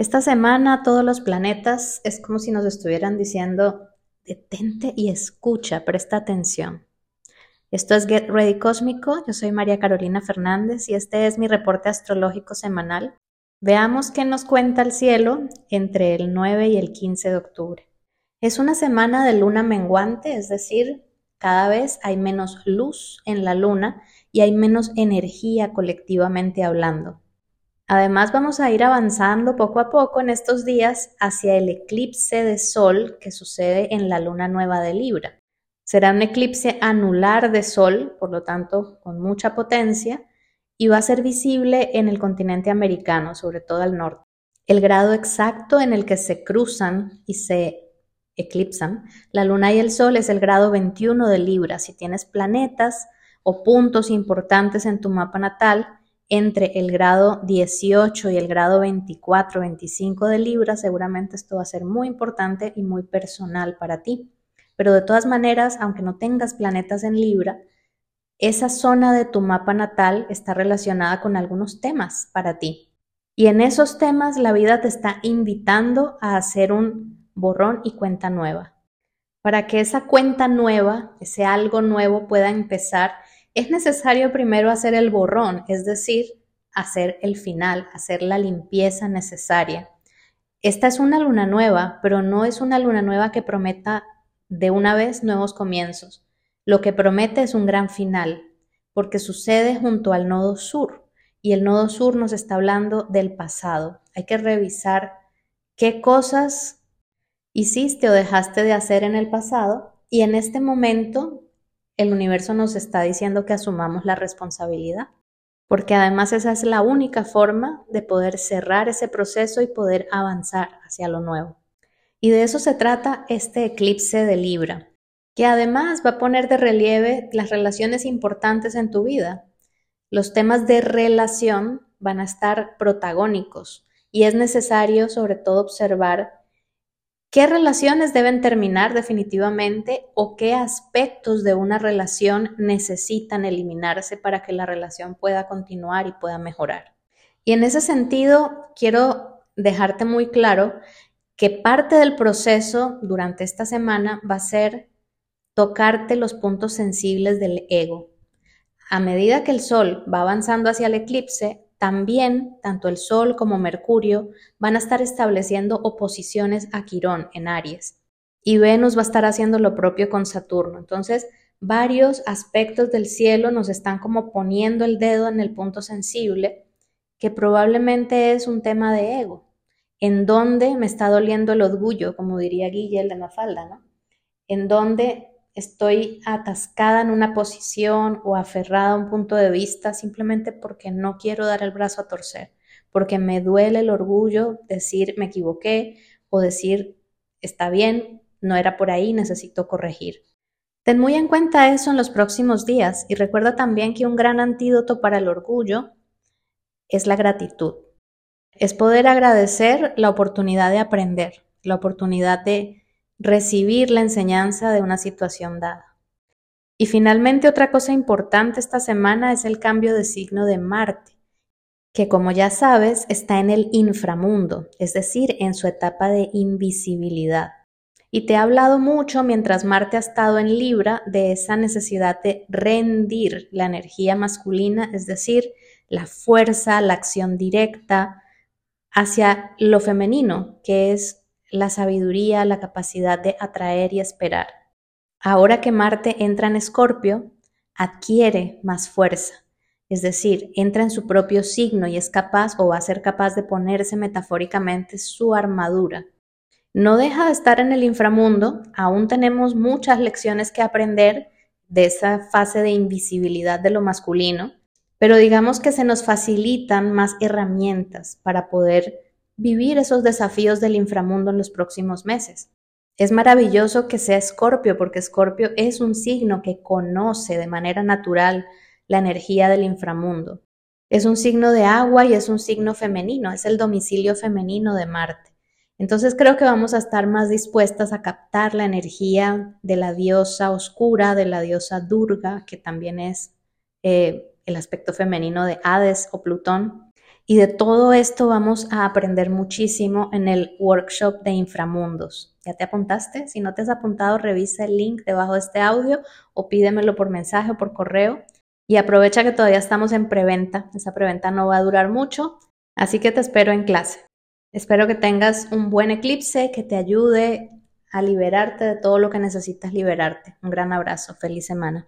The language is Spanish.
Esta semana todos los planetas es como si nos estuvieran diciendo, detente y escucha, presta atención. Esto es Get Ready Cósmico, yo soy María Carolina Fernández y este es mi reporte astrológico semanal. Veamos qué nos cuenta el cielo entre el 9 y el 15 de octubre. Es una semana de luna menguante, es decir, cada vez hay menos luz en la luna y hay menos energía colectivamente hablando. Además, vamos a ir avanzando poco a poco en estos días hacia el eclipse de Sol que sucede en la luna nueva de Libra. Será un eclipse anular de Sol, por lo tanto, con mucha potencia, y va a ser visible en el continente americano, sobre todo al norte. El grado exacto en el que se cruzan y se eclipsan la luna y el sol es el grado 21 de Libra. Si tienes planetas o puntos importantes en tu mapa natal, entre el grado 18 y el grado 24, 25 de Libra, seguramente esto va a ser muy importante y muy personal para ti. Pero de todas maneras, aunque no tengas planetas en Libra, esa zona de tu mapa natal está relacionada con algunos temas para ti. Y en esos temas la vida te está invitando a hacer un borrón y cuenta nueva. Para que esa cuenta nueva, ese algo nuevo pueda empezar, es necesario primero hacer el borrón, es decir, hacer el final, hacer la limpieza necesaria. Esta es una luna nueva, pero no es una luna nueva que prometa de una vez nuevos comienzos. Lo que promete es un gran final, porque sucede junto al nodo sur, y el nodo sur nos está hablando del pasado. Hay que revisar qué cosas hiciste o dejaste de hacer en el pasado, y en este momento el universo nos está diciendo que asumamos la responsabilidad, porque además esa es la única forma de poder cerrar ese proceso y poder avanzar hacia lo nuevo. Y de eso se trata este eclipse de Libra, que además va a poner de relieve las relaciones importantes en tu vida. Los temas de relación van a estar protagónicos y es necesario sobre todo observar ¿Qué relaciones deben terminar definitivamente o qué aspectos de una relación necesitan eliminarse para que la relación pueda continuar y pueda mejorar? Y en ese sentido, quiero dejarte muy claro que parte del proceso durante esta semana va a ser tocarte los puntos sensibles del ego. A medida que el sol va avanzando hacia el eclipse, también, tanto el Sol como Mercurio van a estar estableciendo oposiciones a Quirón en Aries. Y Venus va a estar haciendo lo propio con Saturno. Entonces, varios aspectos del cielo nos están como poniendo el dedo en el punto sensible, que probablemente es un tema de ego. En dónde me está doliendo el orgullo, como diría Guille de Mafalda, ¿no? En dónde estoy atascada en una posición o aferrada a un punto de vista simplemente porque no quiero dar el brazo a torcer, porque me duele el orgullo decir me equivoqué o decir está bien, no era por ahí, necesito corregir. Ten muy en cuenta eso en los próximos días y recuerda también que un gran antídoto para el orgullo es la gratitud. Es poder agradecer la oportunidad de aprender, la oportunidad de recibir la enseñanza de una situación dada. Y finalmente otra cosa importante esta semana es el cambio de signo de Marte, que como ya sabes está en el inframundo, es decir, en su etapa de invisibilidad. Y te he hablado mucho mientras Marte ha estado en Libra de esa necesidad de rendir la energía masculina, es decir, la fuerza, la acción directa, hacia lo femenino, que es la sabiduría, la capacidad de atraer y esperar. Ahora que Marte entra en Escorpio, adquiere más fuerza, es decir, entra en su propio signo y es capaz o va a ser capaz de ponerse metafóricamente su armadura. No deja de estar en el inframundo, aún tenemos muchas lecciones que aprender de esa fase de invisibilidad de lo masculino, pero digamos que se nos facilitan más herramientas para poder vivir esos desafíos del inframundo en los próximos meses. Es maravilloso que sea Escorpio, porque Escorpio es un signo que conoce de manera natural la energía del inframundo. Es un signo de agua y es un signo femenino, es el domicilio femenino de Marte. Entonces creo que vamos a estar más dispuestas a captar la energía de la diosa oscura, de la diosa Durga, que también es eh, el aspecto femenino de Hades o Plutón, Y de todo esto vamos a aprender muchísimo en el workshop de inframundos. ¿Ya te apuntaste? Si no te has apuntado, revisa el link debajo de este audio o pídemelo por mensaje o por correo. Y aprovecha que todavía estamos en preventa. Esa preventa no va a durar mucho, así que te espero en clase. Espero que tengas un buen eclipse que te ayude a liberarte de todo lo que necesitas liberarte. Un gran abrazo. Feliz semana.